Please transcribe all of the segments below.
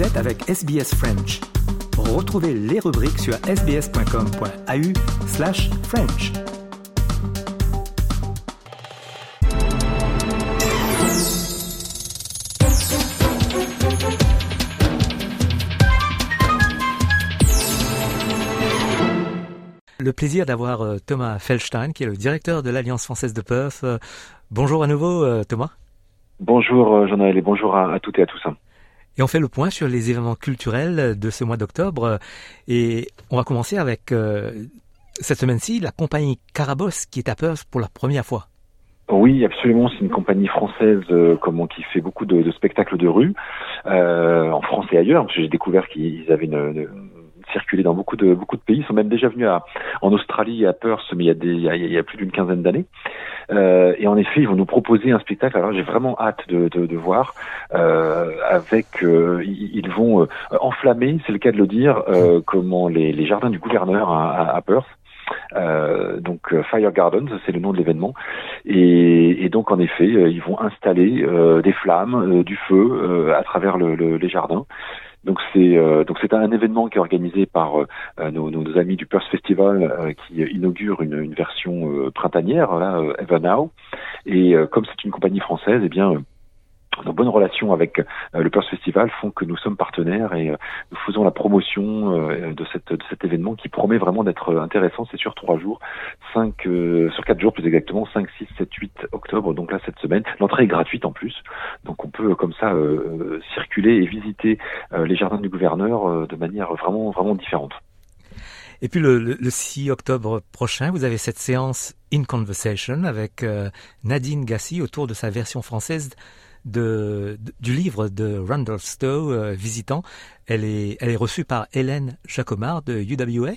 Vous êtes avec SBS French. Retrouvez les rubriques sur sbs.com.au slash French. Le plaisir d'avoir euh, Thomas Feldstein, qui est le directeur de l'Alliance française de Perth. Euh, bonjour à nouveau, euh, Thomas. Bonjour Jean-Noël et bonjour à, à toutes et à tous. Et on fait le point sur les événements culturels de ce mois d'octobre. Et on va commencer avec cette semaine-ci la compagnie Carabosse qui est à Perth pour la première fois. Oui, absolument. C'est une compagnie française comment, qui fait beaucoup de, spectacles de rue en France et ailleurs. J'ai découvert qu'ils avaient une circulé dans beaucoup de beaucoup de pays. Ils sont même déjà venus en Australie et à Perth, mais il y a, des, il y a, plus d'une quinzaine d'années. Euh, et en effet, ils vont nous proposer un spectacle. Alors j'ai vraiment hâte de, voir. Euh, avec, euh, ils vont enflammer, c'est le cas de le dire, comment les, jardins du gouverneur à, Perth. Donc Fire Gardens, c'est le nom de l'événement. Et, donc en effet, ils vont installer des flammes, du feu à travers le, le, les jardins. Donc c'est euh, donc c'est un événement qui est organisé par euh, nos, nos, amis du Perth Festival euh, qui inaugure une, une version printanière là Ever Now. Et comme c'est une compagnie française, eh bien nos bonnes relations avec euh, le Perth Festival font que nous sommes partenaires et euh, nous faisons la promotion euh, de, cet événement qui promet vraiment d'être intéressant. C'est sur trois jours, cinq, sur quatre jours plus exactement, 5, 6, 7, 8 octobre. Donc là, cette semaine, l'entrée est gratuite en plus. Donc on peut comme ça circuler et visiter les jardins du gouverneur de manière vraiment, vraiment différente. Et puis le, le, 6 octobre prochain, vous avez cette séance In Conversation avec Nadine Gassi autour de sa version française du livre de Randolph Stowe, euh, Visitant. Elle est, elle est reçue par Hélène Jacomard de UWA.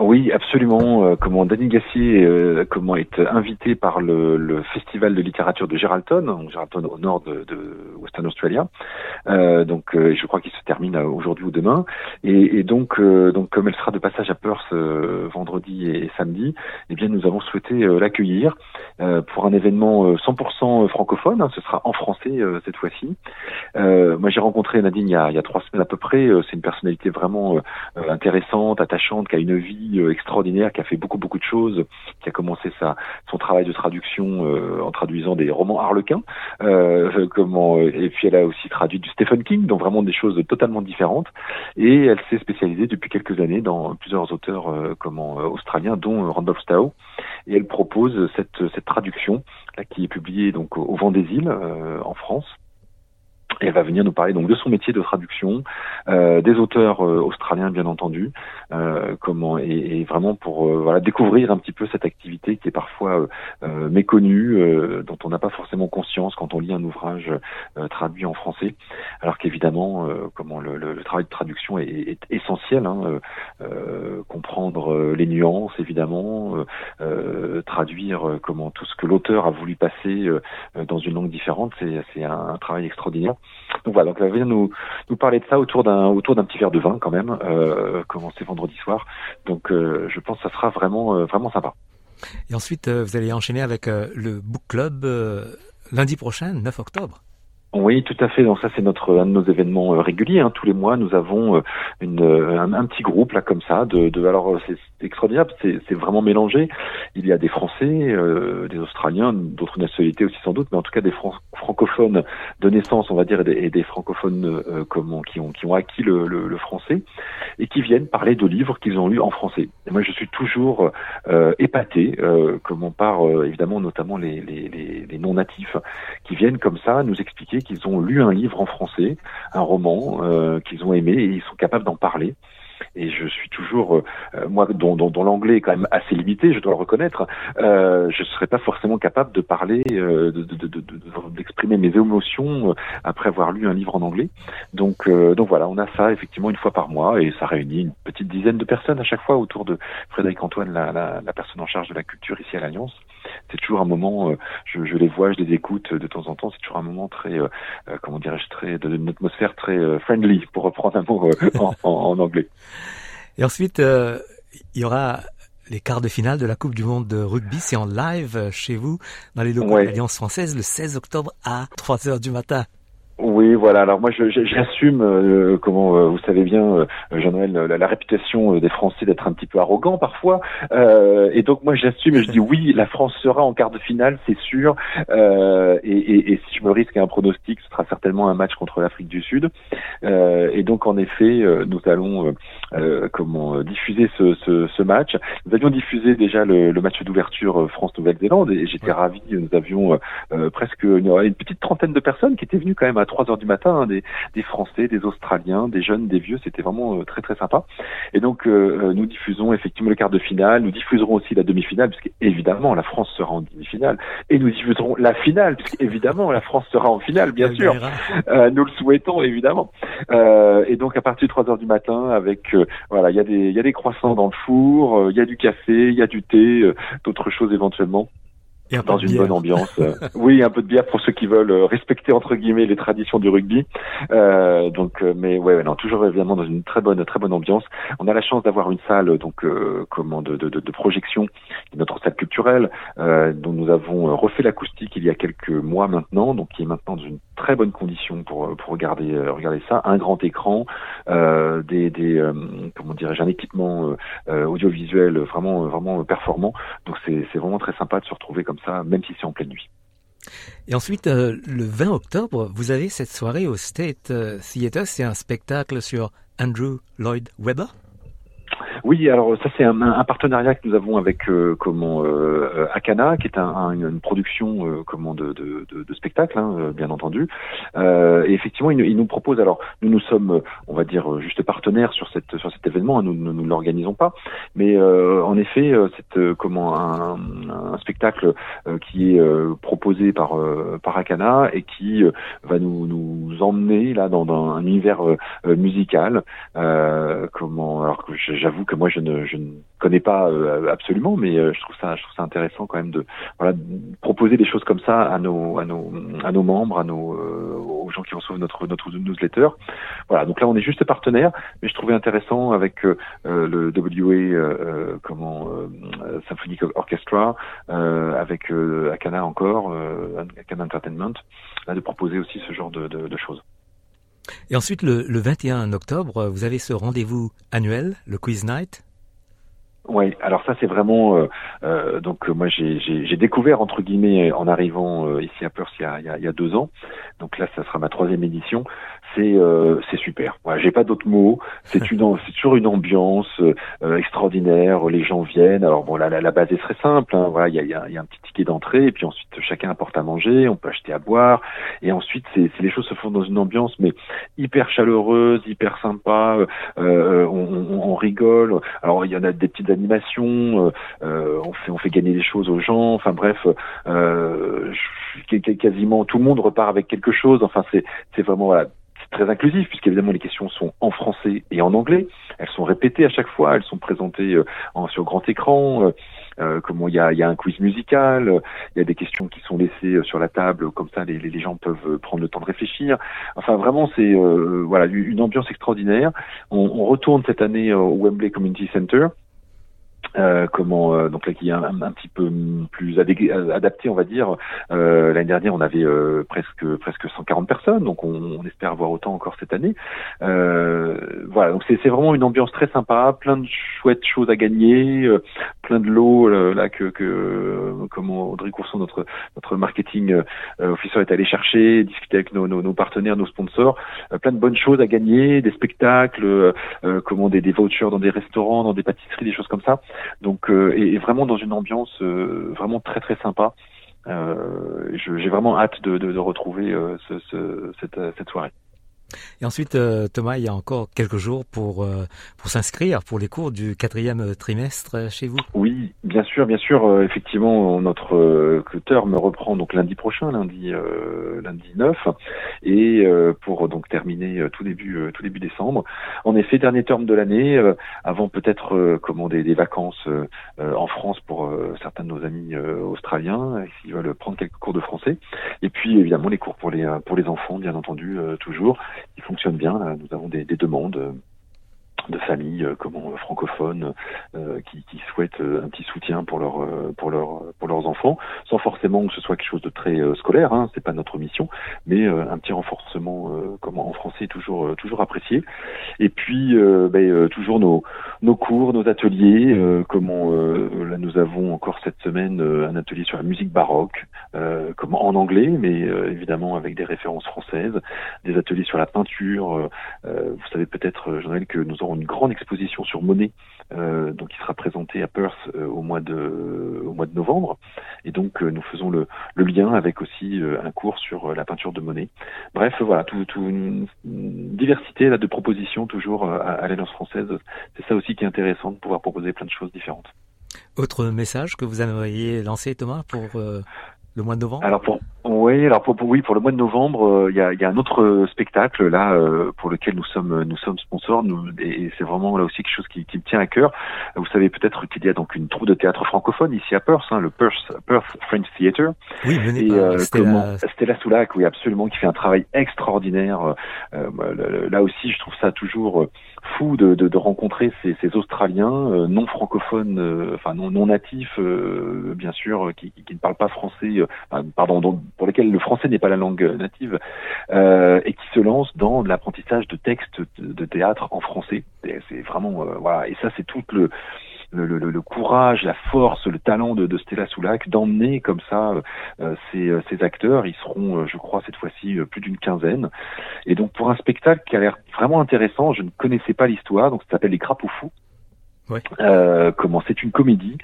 Oui, absolument. Euh, comment Danny Gassier euh, comment est invité par le, le, festival de littérature de Geraldton, Geraldton au nord de, de Western Australia. Euh, donc, euh, je crois qu'il se termine aujourd'hui ou demain. Et, et donc, donc, comme elle sera de passage à Perth vendredi et, samedi, eh bien, nous avons souhaité l'accueillir pour un événement 100% francophone. Hein, ce sera en français cette fois-ci. moi, j'ai rencontré Nadine il y, a, il y a trois semaines à peu près. C'est une personnalité vraiment intéressante, attachante, qui a une vie euh, extraordinaire, qui a fait beaucoup beaucoup de choses, qui a commencé sa son travail de traduction euh, en traduisant des romans harlequins. Euh, comment et puis elle a aussi traduit du Stephen King, donc vraiment des choses totalement différentes. Et elle s'est spécialisée depuis quelques années dans plusieurs auteurs comment australiens, dont Randolph Stowe. Et elle propose cette cette traduction là qui est publiée donc au Vent des Îles en France elle va venir nous parler donc de son métier de traduction, euh, des auteurs euh, australiens bien entendu, euh, comment et, vraiment pour découvrir un petit peu cette activité qui est parfois méconnue, dont on n'a pas forcément conscience quand on lit un ouvrage traduit en français, alors qu'évidemment comment le, travail de traduction est, essentiel, hein, comprendre les nuances évidemment, traduire comment tout ce que l'auteur a voulu passer dans une langue différente, c'est un travail extraordinaire. Donc voilà, donc elle va nous, nous parler de ça autour d'un autour d'un petit verre de vin quand même, euh, commencer vendredi soir. Donc euh, je pense que ça sera vraiment euh, vraiment sympa. Et ensuite, euh, vous allez enchaîner avec le book club lundi prochain, 9 octobre. Oui, tout à fait. Donc ça, c'est notre un de nos événements euh, réguliers. Hein. Tous les mois, nous avons euh, une, euh, un, petit groupe là comme ça. De, de alors c'est extraordinaire. C'est vraiment mélangé. Il y a des Français, des Australiens, d'autres nationalités aussi sans doute, mais en tout cas des Fran francophones de naissance, on va dire, et des, francophones comment qui ont qui ont acquis le, le, le, français et qui viennent parler de livres qu'ils ont lus en français. Moi, je suis toujours épaté, comme on part évidemment notamment les, les, les, les non natifs qui viennent comme ça nous expliquer qu'ils ont lu un livre en français, un roman euh, qu'ils ont aimé et ils sont capables d'en parler et je suis toujours euh, moi dont, dont, dont l'anglais est quand même assez limité, je dois le reconnaître, euh, je serais pas forcément capable de parler, euh, d'exprimer de, de, mes émotions euh, après avoir lu un livre en anglais. Donc euh, donc voilà, on a ça effectivement une fois par mois et ça réunit une petite dizaine de personnes à chaque fois autour de Frédéric Antoine, la, la, la personne en charge de la culture ici à l'Alliance. C'est toujours un moment, euh, je, je, les vois, je les écoute de temps en temps. C'est toujours un moment très, comment dirais-je, très d'une atmosphère très friendly pour reprendre un mot en, en, en anglais. Et ensuite, euh, il y aura les quarts de finale de la Coupe du Monde de rugby. C'est en live chez vous, dans les locaux ouais. de l'Alliance française, le 16 octobre à 3 heures du matin. Oui, voilà. Alors moi, j'assume, euh, comment euh, vous savez bien, euh, Jean-Noël, la, réputation des Français d'être un petit peu arrogant parfois. et donc moi, j'assume et je dis oui, la France sera en quart de finale, c'est sûr. Et, et, si je me risque à un pronostic, ce sera certainement un match contre l'Afrique du Sud. et donc en effet, nous allons comment diffuser ce, ce, ce, match. Nous avions diffusé déjà le, le match d'ouverture France-Nouvelle-Zélande et j'étais ravi. Nous avions presque une, une petite trentaine de personnes qui étaient venues quand même à 3 heures du matin, hein, des, des, Français, des Australiens, des jeunes, des vieux, c'était vraiment euh, très très sympa. Et donc euh, euh, nous diffusons effectivement le quart de finale, nous diffuserons aussi la demi-finale, puisque évidemment la France sera en demi-finale, et nous diffuserons la finale, puisque évidemment la France sera en finale, bien sûr. nous le souhaitons évidemment. et donc à partir de 3 heures du matin, avec voilà, il y a des il y a des croissants dans le four, il y a du café, il y a du thé, d'autres choses éventuellement dans une bonne ambiance. Euh, oui, un peu de bière pour ceux qui veulent euh, respecter entre guillemets les traditions du rugby. Euh, donc, euh, mais ouais, non, toujours évidemment dans une très bonne, très bonne ambiance. On a la chance d'avoir une salle donc comment de, de, de, projection, notre salle culturelle, dont nous avons refait l'acoustique il y a quelques mois maintenant, donc qui est maintenant dans une très bonne condition pour pour regarder regarder ça. Un grand écran, des, des comment dirais-je, un équipement audiovisuel vraiment vraiment performant. Donc c'est c'est vraiment très sympa de se retrouver comme ça, même si c'est en pleine nuit. Et ensuite, euh, le 20 octobre, vous avez cette soirée au State euh, Theatre. C'est un spectacle sur Andrew Lloyd Webber. Oui, alors ça c'est un, un, partenariat que nous avons avec euh, comment euh, Akana, qui est un, une production euh, comment de, de, de, de spectacle, hein, bien entendu. Euh, et effectivement, il, il, nous propose. Alors, nous nous sommes, on va dire, juste partenaires sur cette sur cet événement. Hein, nous ne l'organisons pas, mais en effet, c'est comment un, un spectacle qui est proposé par par Akana et qui va nous nous emmener là dans, dans un univers musical. comment Alors que j'avoue que moi je ne, je ne connais pas euh, absolument, mais euh, je trouve ça je trouve ça intéressant quand même de voilà proposer des choses comme ça à nos à nos à nos membres, à nos euh, aux gens qui reçoivent notre notre newsletter. Voilà, donc là on est juste partenaire, mais je trouvais intéressant avec le WA comment Symphonic Orchestra, avec Akana encore, Akana Entertainment, là, de proposer aussi ce genre de, de, de choses. Et ensuite, le, le 21 octobre, vous avez ce rendez-vous annuel, le Quiz Night? Oui, alors ça c'est vraiment euh, euh, donc moi j'ai découvert entre guillemets en arrivant euh, ici à Perth il y, a, il y, a, deux ans. Donc là ça sera ma troisième édition c'est euh, c'est super. Voilà, j'ai pas d'autres mots. C'est une c'est toujours une ambiance euh, extraordinaire. Les gens viennent. Alors bon, la, la, base est très simple. Hein. Voilà, il y a, y, a, y a, un petit ticket d'entrée et puis ensuite chacun apporte à manger. On peut acheter à boire et ensuite c'est les choses se font dans une ambiance mais hyper chaleureuse, hyper sympa. Euh, on, on, rigole. Alors il y en a des petites animations. Euh, on fait on fait gagner des choses aux gens. Enfin bref, quasiment tout le monde repart avec quelque chose. Enfin c'est vraiment voilà très inclusif, puisqu'évidemment les questions sont en français et en anglais. Elles sont répétées à chaque fois, elles sont présentées euh, en, sur grand écran. Euh, euh comment il y a, un quiz musical, il y a des questions qui sont laissées euh, sur la table, comme ça les, les gens peuvent prendre le temps de réfléchir. Enfin vraiment c'est voilà une ambiance extraordinaire. On, on, retourne cette année au Wembley Community Center. Euh, comment euh, donc là qui est un, petit peu plus adapté on va dire. Euh, l'année dernière on avait euh, presque presque 140 personnes donc on, espère avoir autant encore cette année. Voilà donc c'est vraiment une ambiance très sympa plein de chouettes choses à gagner plein de lots là que, que comment Audrey Courson notre notre marketing officer est allé chercher discuter avec nos, nos, nos partenaires nos sponsors. Plein de bonnes choses à gagner des spectacles comment des, des vouchers dans des restaurants dans des pâtisseries des choses comme ça donc, euh, et, vraiment dans une ambiance euh, vraiment très très sympa. Euh, j'ai vraiment hâte de, de, de retrouver ce, ce, cette, cette soirée. Et ensuite, euh, Thomas, il y a encore quelques jours pour euh, pour s'inscrire pour les cours du quatrième trimestre chez vous. Oui, bien sûr, bien sûr. Euh, effectivement, notre terme reprend donc lundi prochain, lundi lundi 9, et pour donc terminer tout début tout début décembre. En effet, dernier terme de l'année, avant peut-être commander des vacances en France pour certains de nos amis australiens s'ils veulent prendre quelques cours de français. Et puis évidemment les cours pour les pour les enfants, bien entendu, toujours qui fonctionne bien. Nous avons des, des demandes de familles euh, comment euh, francophones euh, qui, souhaitent un petit soutien pour pour pour leurs enfants sans forcément que ce soit quelque chose de très scolaire hein, c'est pas notre mission mais un petit renforcement comment en français toujours toujours apprécié. Et puis ben, toujours nos nos cours nos ateliers comment là nous avons encore cette semaine un atelier sur la musique baroque comment en anglais mais évidemment avec des références françaises des ateliers sur la peinture vous savez peut-être Jean-Noël que nous aurons une grande exposition sur Monet, euh, donc qui sera présentée à Perth euh, au mois de au mois de novembre. Et donc euh, nous faisons le, le, lien avec aussi un cours sur la peinture de Monet. Bref, voilà, tout, tout une, diversité là de propositions toujours à, à l'Alliance française. C'est ça aussi qui est intéressant de pouvoir proposer plein de choses différentes. Autre message que vous aimeriez lancer, Thomas, pour le mois de novembre? Alors pour oui, alors pour, oui pour le mois de novembre, euh, il y, a, y, a, un autre euh, spectacle là euh, pour lequel nous sommes nous sommes sponsors. Nous, et c'est vraiment là aussi quelque chose qui, qui, me tient à cœur. Vous savez peut-être qu'il y a donc une troupe de théâtre francophone ici à Perth, hein, le Perth, Perth French Theatre. Oui, et, par Stella... Comment, Stella Soulac, oui absolument, qui fait un travail extraordinaire. Bah, là aussi, je trouve ça toujours fou de, de, de rencontrer ces, ces Australiens non francophones, enfin non, non natifs, bien sûr, qui, qui, ne parlent pas français, pardon, donc, pour lesquels le français n'est pas la langue native, euh, et qui se lancent dans l'apprentissage de textes de, théâtre en français. C'est vraiment euh, voilà, et ça c'est tout le le, le, le, courage, la force, le talent de, de Stella Soulac d'emmener comme ça euh, ces, euh, ces, acteurs. Ils seront, euh, je crois, cette fois-ci plus d'une quinzaine. Et donc pour un spectacle qui a l'air vraiment intéressant, je ne connaissais pas l'histoire, donc ça s'appelle Les Crapauds Fous. Ouais. comment c'est une comédie,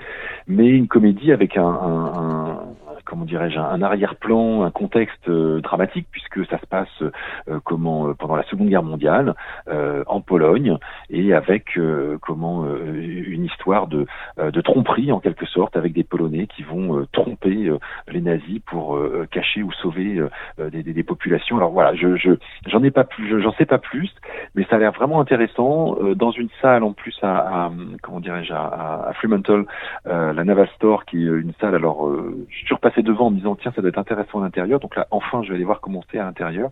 mais une comédie avec un, un, un comment dirais-je, un, arrière-plan, un contexte euh, dramatique puisque ça se passe euh, comment euh, pendant la Seconde Guerre mondiale en Pologne et avec comment une histoire de, de tromperie en quelque sorte avec des Polonais qui vont tromper les nazis pour cacher ou sauver des, des, des, populations. Alors voilà, je j'en ai pas plus, j'en sais pas plus, mais ça a l'air vraiment intéressant dans une salle en plus à, à comment dirais-je à, à Fremantle, la Naval Store qui est une salle alors je surpassé devant en me disant tiens ça doit être intéressant à l'intérieur. Donc là enfin je vais aller voir comment c'est à l'intérieur.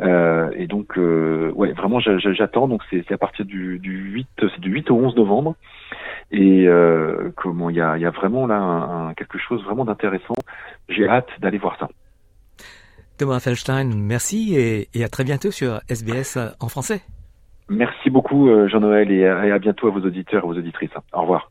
Euh, et donc euh, ouais vraiment j'attends. Donc c'est à partir du, du 8 c'est du 8 au 11 novembre. Et euh, comment il y a, y a vraiment là un, quelque chose vraiment d'intéressant. J'ai hâte d'aller voir ça. Thomas Felstein, merci et, et, à très bientôt sur SBS en français. Merci beaucoup Jean-Noël et à bientôt à vos auditeurs et vos auditrices. Au revoir.